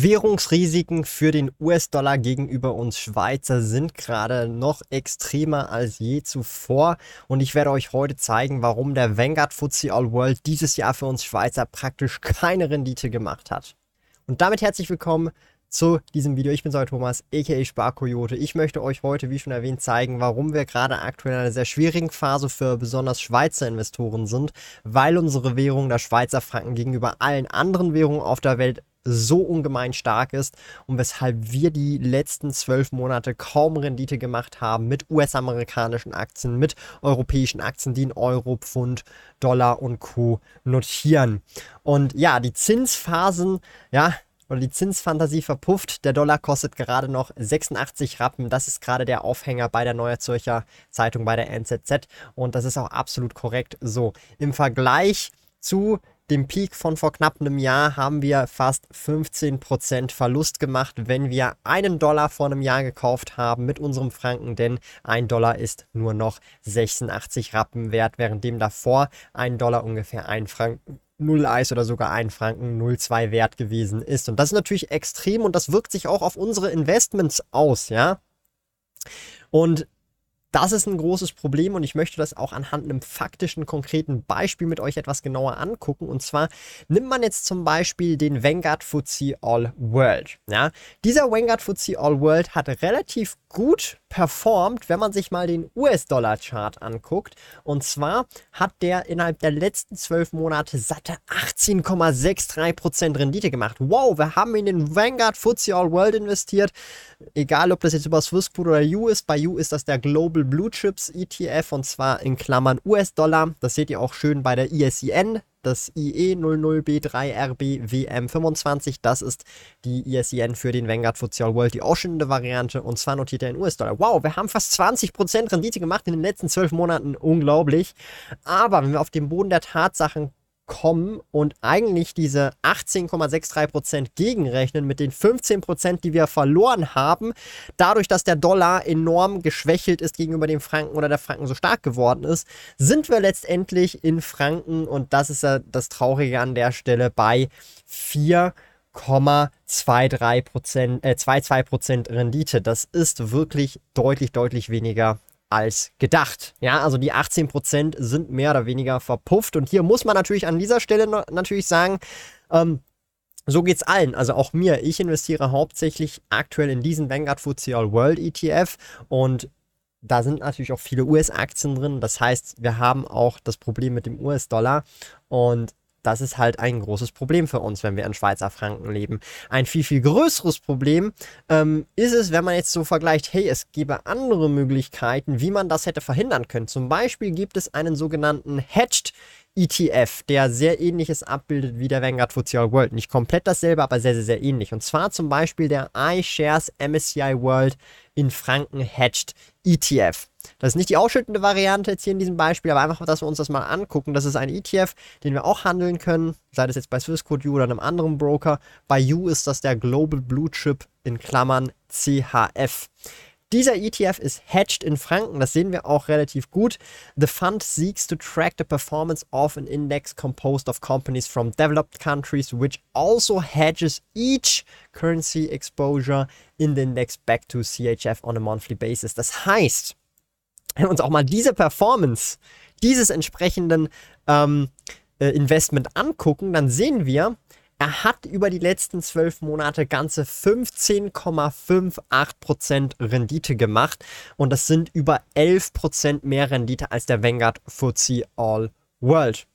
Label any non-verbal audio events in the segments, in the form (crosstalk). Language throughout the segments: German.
Währungsrisiken für den US-Dollar gegenüber uns Schweizer sind gerade noch extremer als je zuvor und ich werde euch heute zeigen, warum der Vanguard FTSE All World dieses Jahr für uns Schweizer praktisch keine Rendite gemacht hat. Und damit herzlich willkommen zu diesem Video. Ich bin Säu Thomas, aka Sparkoyote. Ich möchte euch heute, wie schon erwähnt, zeigen, warum wir gerade aktuell in einer sehr schwierigen Phase für besonders Schweizer Investoren sind, weil unsere Währung, der Schweizer Franken, gegenüber allen anderen Währungen auf der Welt so ungemein stark ist und weshalb wir die letzten zwölf Monate kaum Rendite gemacht haben mit US-amerikanischen Aktien, mit europäischen Aktien, die in Euro, Pfund, Dollar und Co. notieren. Und ja, die Zinsphasen, ja, oder die Zinsfantasie verpufft. Der Dollar kostet gerade noch 86 Rappen. Das ist gerade der Aufhänger bei der Neue Zürcher Zeitung, bei der NZZ. Und das ist auch absolut korrekt so. Im Vergleich zu dem Peak von vor knapp einem Jahr haben wir fast 15% Verlust gemacht, wenn wir einen Dollar vor einem Jahr gekauft haben mit unserem Franken, denn ein Dollar ist nur noch 86 Rappen wert, währenddem davor ein Dollar ungefähr ein Franken 0 Eis oder sogar ein Franken 0,2 wert gewesen ist. Und das ist natürlich extrem und das wirkt sich auch auf unsere Investments aus, ja. Und das ist ein großes Problem und ich möchte das auch anhand einem faktischen, konkreten Beispiel mit euch etwas genauer angucken. Und zwar nimmt man jetzt zum Beispiel den Vanguard FTSE All World. Ja? Dieser Vanguard FTSE All World hat relativ gut performt, wenn man sich mal den US-Dollar-Chart anguckt. Und zwar hat der innerhalb der letzten zwölf Monate satte 18,63% Rendite gemacht. Wow, wir haben in den Vanguard FTSE All World investiert. Egal, ob das jetzt über Swissquote oder U ist. Bei U ist das der Global Blue Chips ETF und zwar in Klammern US-Dollar. Das seht ihr auch schön bei der ISIN das IE00B3RBWM25. Das ist die ISIN für den Vanguard FTSE World, die ausschüttende Variante. Und zwar notiert er in US-Dollar. Wow, wir haben fast 20% Rendite gemacht in den letzten 12 Monaten. Unglaublich. Aber wenn wir auf den Boden der Tatsachen kommen und eigentlich diese 18,63% gegenrechnen mit den 15%, die wir verloren haben, dadurch, dass der Dollar enorm geschwächelt ist gegenüber dem Franken oder der Franken so stark geworden ist, sind wir letztendlich in Franken und das ist ja das Traurige an der Stelle bei 4,23% äh, 22% Rendite. Das ist wirklich deutlich, deutlich weniger als gedacht. Ja, also die 18% sind mehr oder weniger verpufft. Und hier muss man natürlich an dieser Stelle natürlich sagen, ähm, so geht's allen, also auch mir. Ich investiere hauptsächlich aktuell in diesen Vanguard FTSE All World ETF und da sind natürlich auch viele US-Aktien drin. Das heißt, wir haben auch das Problem mit dem US-Dollar und das ist halt ein großes Problem für uns, wenn wir in Schweizer Franken leben. Ein viel, viel größeres Problem ähm, ist es, wenn man jetzt so vergleicht, hey, es gäbe andere Möglichkeiten, wie man das hätte verhindern können. Zum Beispiel gibt es einen sogenannten Hedged ETF, der sehr ähnliches abbildet wie der Vanguard FTSE All World. Nicht komplett dasselbe, aber sehr, sehr, sehr ähnlich. Und zwar zum Beispiel der iShares MSCI World in Franken Hedged ETF. Das ist nicht die ausschüttende Variante jetzt hier in diesem Beispiel, aber einfach, dass wir uns das mal angucken. Das ist ein ETF, den wir auch handeln können, sei das jetzt bei Swissquote U oder einem anderen Broker. Bei U ist das der Global Blue Chip in Klammern CHF. Dieser ETF ist hedged in Franken, das sehen wir auch relativ gut. The fund seeks to track the performance of an index composed of companies from developed countries, which also hedges each currency exposure in the index back to CHF on a monthly basis. Das heißt, wenn wir uns auch mal diese Performance dieses entsprechenden ähm, äh, Investment angucken, dann sehen wir, er hat über die letzten zwölf Monate ganze 15,58% Rendite gemacht und das sind über 11% mehr Rendite als der Vanguard FTSE All World.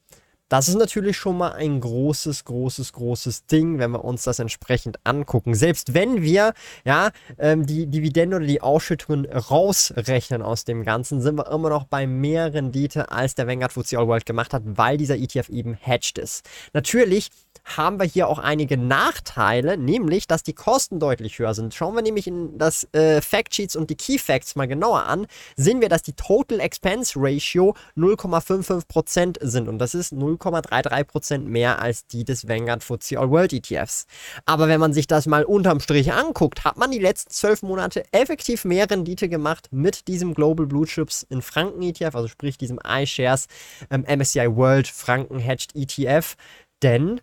Das ist natürlich schon mal ein großes, großes, großes Ding, wenn wir uns das entsprechend angucken. Selbst wenn wir ja ähm, die Dividende oder die Ausschüttungen rausrechnen aus dem Ganzen, sind wir immer noch bei mehr Rendite, als der Vanguard FTSE All World gemacht hat, weil dieser ETF eben hedged ist. Natürlich haben wir hier auch einige Nachteile, nämlich, dass die Kosten deutlich höher sind. Schauen wir nämlich in das äh, Factsheets und die Key Facts mal genauer an, sehen wir, dass die Total Expense Ratio 0,55% sind und das ist 0,33% mehr als die des Vanguard FTSE All World ETFs. Aber wenn man sich das mal unterm Strich anguckt, hat man die letzten zwölf Monate effektiv mehr Rendite gemacht mit diesem Global Blue Chips in Franken ETF, also sprich diesem iShares ähm, MSCI World Franken Hedged ETF, denn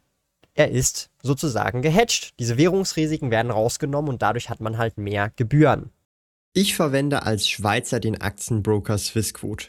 er ist sozusagen gehatcht. Diese Währungsrisiken werden rausgenommen und dadurch hat man halt mehr Gebühren. Ich verwende als Schweizer den Aktienbroker Swissquote.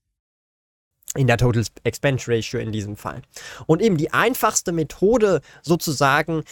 in der Total Expense Ratio in diesem Fall. Und eben die einfachste Methode sozusagen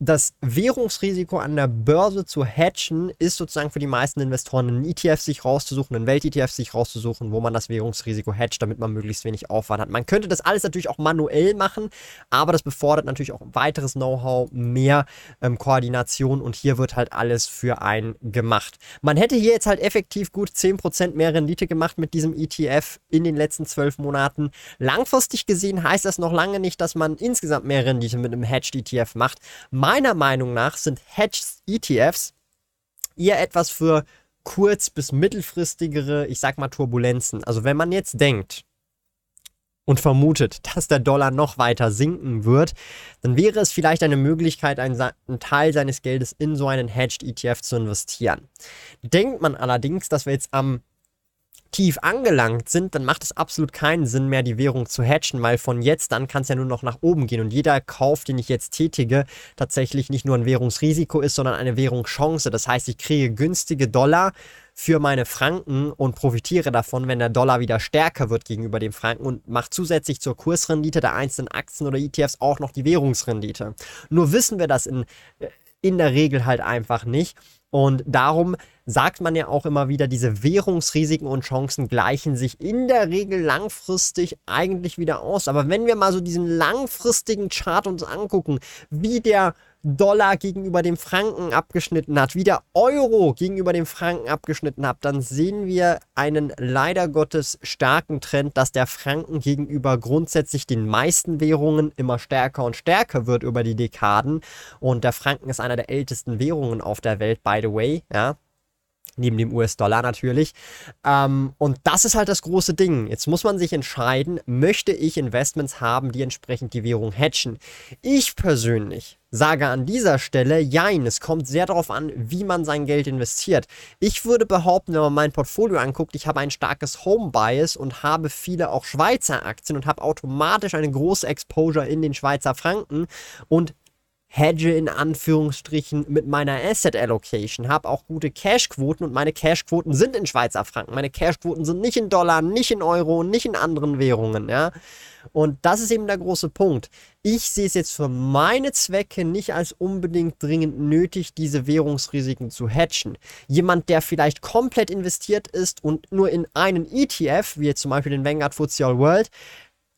das Währungsrisiko an der Börse zu hatchen, ist sozusagen für die meisten Investoren einen ETF sich rauszusuchen, einen Welt-ETF sich rauszusuchen, wo man das Währungsrisiko hatcht, damit man möglichst wenig Aufwand hat. Man könnte das alles natürlich auch manuell machen, aber das befordert natürlich auch weiteres Know-how, mehr ähm, Koordination und hier wird halt alles für einen gemacht. Man hätte hier jetzt halt effektiv gut 10% mehr Rendite gemacht mit diesem ETF in den letzten zwölf Monaten. Langfristig gesehen heißt das noch lange nicht, dass man insgesamt mehr Rendite mit einem Hedged ETF macht. Meiner Meinung nach sind Hedged ETFs eher etwas für kurz- bis mittelfristigere, ich sag mal, Turbulenzen. Also wenn man jetzt denkt und vermutet, (laughs) dass der Dollar noch weiter sinken wird, dann wäre es vielleicht eine Möglichkeit, einen, einen Teil seines Geldes in so einen Hedged ETF zu investieren. Denkt man allerdings, dass wir jetzt am tief angelangt sind, dann macht es absolut keinen Sinn mehr, die Währung zu hatchen, weil von jetzt an kann es ja nur noch nach oben gehen und jeder Kauf, den ich jetzt tätige, tatsächlich nicht nur ein Währungsrisiko ist, sondern eine Währungschance. Das heißt, ich kriege günstige Dollar für meine Franken und profitiere davon, wenn der Dollar wieder stärker wird gegenüber dem Franken und mache zusätzlich zur Kursrendite der einzelnen Aktien oder ETFs auch noch die Währungsrendite. Nur wissen wir das in, in der Regel halt einfach nicht. Und darum sagt man ja auch immer wieder, diese Währungsrisiken und Chancen gleichen sich in der Regel langfristig eigentlich wieder aus. Aber wenn wir mal so diesen langfristigen Chart uns angucken, wie der Dollar gegenüber dem Franken abgeschnitten hat, wie der Euro gegenüber dem Franken abgeschnitten hat, dann sehen wir einen leider Gottes starken Trend, dass der Franken gegenüber grundsätzlich den meisten Währungen immer stärker und stärker wird über die Dekaden. Und der Franken ist einer der ältesten Währungen auf der Welt, by the way, ja neben dem US-Dollar natürlich. Ähm, und das ist halt das große Ding. Jetzt muss man sich entscheiden, möchte ich Investments haben, die entsprechend die Währung hatchen. Ich persönlich sage an dieser Stelle, jein, es kommt sehr darauf an, wie man sein Geld investiert. Ich würde behaupten, wenn man mein Portfolio anguckt, ich habe ein starkes Home-Bias und habe viele auch Schweizer Aktien und habe automatisch eine große Exposure in den Schweizer Franken und hedge in Anführungsstrichen mit meiner Asset Allocation, habe auch gute Cashquoten und meine Cashquoten sind in Schweizer Franken. Meine Cashquoten sind nicht in Dollar, nicht in Euro nicht in anderen Währungen, ja. Und das ist eben der große Punkt. Ich sehe es jetzt für meine Zwecke nicht als unbedingt dringend nötig, diese Währungsrisiken zu hatchen. Jemand, der vielleicht komplett investiert ist und nur in einen ETF, wie jetzt zum Beispiel den Vanguard FTSE All World,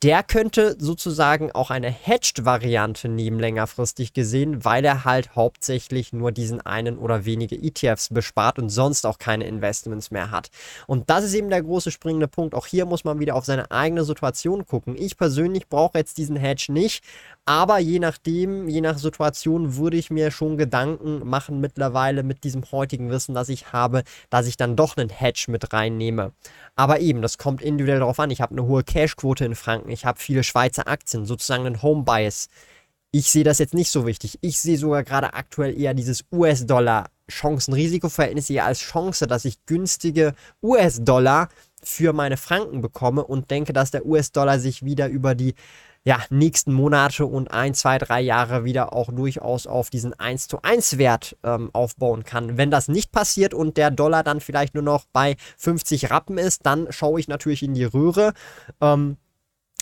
der könnte sozusagen auch eine Hedged-Variante nehmen, längerfristig gesehen, weil er halt hauptsächlich nur diesen einen oder wenige ETFs bespart und sonst auch keine Investments mehr hat. Und das ist eben der große springende Punkt. Auch hier muss man wieder auf seine eigene Situation gucken. Ich persönlich brauche jetzt diesen Hedge nicht, aber je nachdem, je nach Situation würde ich mir schon Gedanken machen mittlerweile mit diesem heutigen Wissen, das ich habe, dass ich dann doch einen Hedge mit reinnehme. Aber eben, das kommt individuell darauf an. Ich habe eine hohe Cashquote in Franken, ich habe viele Schweizer Aktien, sozusagen einen Home Bias. Ich sehe das jetzt nicht so wichtig. Ich sehe sogar gerade aktuell eher dieses US-Dollar Chancen-Risiko-Verhältnis eher als Chance, dass ich günstige US-Dollar für meine Franken bekomme und denke, dass der US-Dollar sich wieder über die ja, nächsten Monate und ein, zwei, drei Jahre wieder auch durchaus auf diesen 1 zu 1 Wert ähm, aufbauen kann. Wenn das nicht passiert und der Dollar dann vielleicht nur noch bei 50 Rappen ist, dann schaue ich natürlich in die Röhre. Ähm,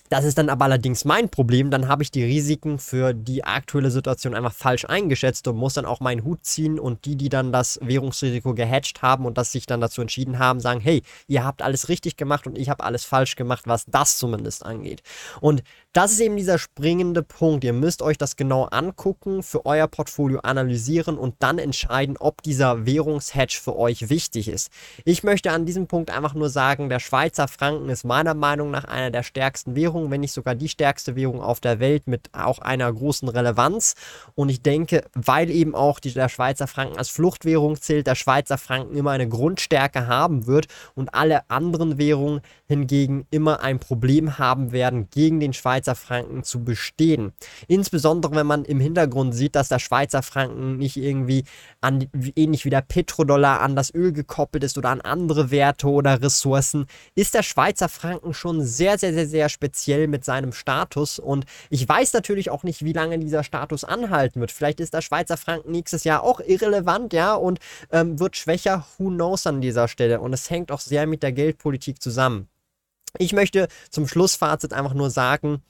das ist dann aber allerdings mein Problem. Dann habe ich die Risiken für die aktuelle Situation einfach falsch eingeschätzt und muss dann auch meinen Hut ziehen und die, die dann das Währungsrisiko gehatcht haben und das sich dann dazu entschieden haben, sagen, hey, ihr habt alles richtig gemacht und ich habe alles falsch gemacht, was das zumindest angeht. Und das ist eben dieser springende Punkt. Ihr müsst euch das genau angucken, für euer Portfolio analysieren und dann entscheiden, ob dieser Währungshedge für euch wichtig ist. Ich möchte an diesem Punkt einfach nur sagen, der Schweizer Franken ist meiner Meinung nach einer der stärksten Währungen Währung, wenn nicht sogar die stärkste Währung auf der Welt mit auch einer großen Relevanz. Und ich denke, weil eben auch die, der Schweizer Franken als Fluchtwährung zählt, der Schweizer Franken immer eine Grundstärke haben wird und alle anderen Währungen hingegen immer ein Problem haben werden, gegen den Schweizer Franken zu bestehen. Insbesondere wenn man im Hintergrund sieht, dass der Schweizer Franken nicht irgendwie an, ähnlich wie der Petrodollar an das Öl gekoppelt ist oder an andere Werte oder Ressourcen, ist der Schweizer Franken schon sehr, sehr, sehr, sehr speziell speziell mit seinem Status. Und ich weiß natürlich auch nicht, wie lange dieser Status anhalten wird. Vielleicht ist der Schweizer Franken nächstes Jahr auch irrelevant, ja, und ähm, wird schwächer. Who knows an dieser Stelle? Und es hängt auch sehr mit der Geldpolitik zusammen. Ich möchte zum Schlussfazit einfach nur sagen,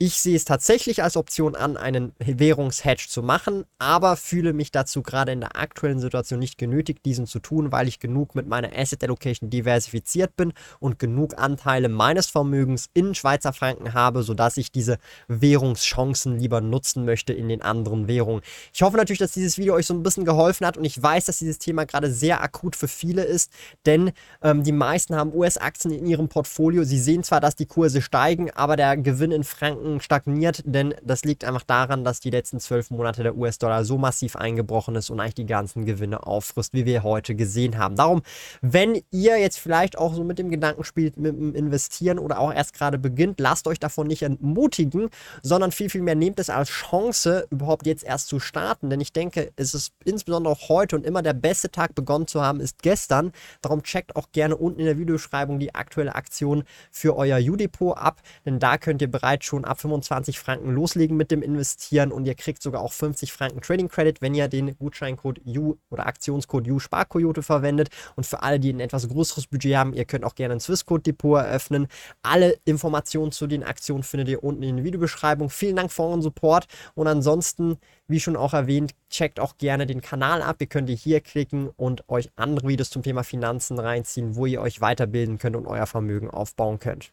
ich sehe es tatsächlich als Option an, einen Währungshedge zu machen, aber fühle mich dazu gerade in der aktuellen Situation nicht genötigt, diesen zu tun, weil ich genug mit meiner Asset Allocation diversifiziert bin und genug Anteile meines Vermögens in Schweizer Franken habe, sodass ich diese Währungschancen lieber nutzen möchte in den anderen Währungen. Ich hoffe natürlich, dass dieses Video euch so ein bisschen geholfen hat und ich weiß, dass dieses Thema gerade sehr akut für viele ist, denn ähm, die meisten haben US-Aktien in ihrem Portfolio. Sie sehen zwar, dass die Kurse steigen, aber der Gewinn in Franken Franken stagniert, denn das liegt einfach daran, dass die letzten zwölf Monate der US-Dollar so massiv eingebrochen ist und eigentlich die ganzen Gewinne auffrisst, wie wir heute gesehen haben. Darum, wenn ihr jetzt vielleicht auch so mit dem Gedanken spielt, mit dem Investieren oder auch erst gerade beginnt, lasst euch davon nicht entmutigen, sondern viel, viel mehr nehmt es als Chance, überhaupt jetzt erst zu starten. Denn ich denke, es ist insbesondere auch heute und immer der beste Tag begonnen zu haben, ist gestern. Darum checkt auch gerne unten in der Videobeschreibung die aktuelle Aktion für euer U-Depot ab, denn da könnt ihr bereits schon ab 25 Franken loslegen mit dem Investieren und ihr kriegt sogar auch 50 Franken Trading Credit, wenn ihr den Gutscheincode U oder Aktionscode U Sparkoyote verwendet. Und für alle, die ein etwas größeres Budget haben, ihr könnt auch gerne ein Swissquote Depot eröffnen. Alle Informationen zu den Aktionen findet ihr unten in der Videobeschreibung. Vielen Dank für euren Support und ansonsten, wie schon auch erwähnt, checkt auch gerne den Kanal ab. Ihr könnt hier klicken und euch andere Videos zum Thema Finanzen reinziehen, wo ihr euch weiterbilden könnt und euer Vermögen aufbauen könnt.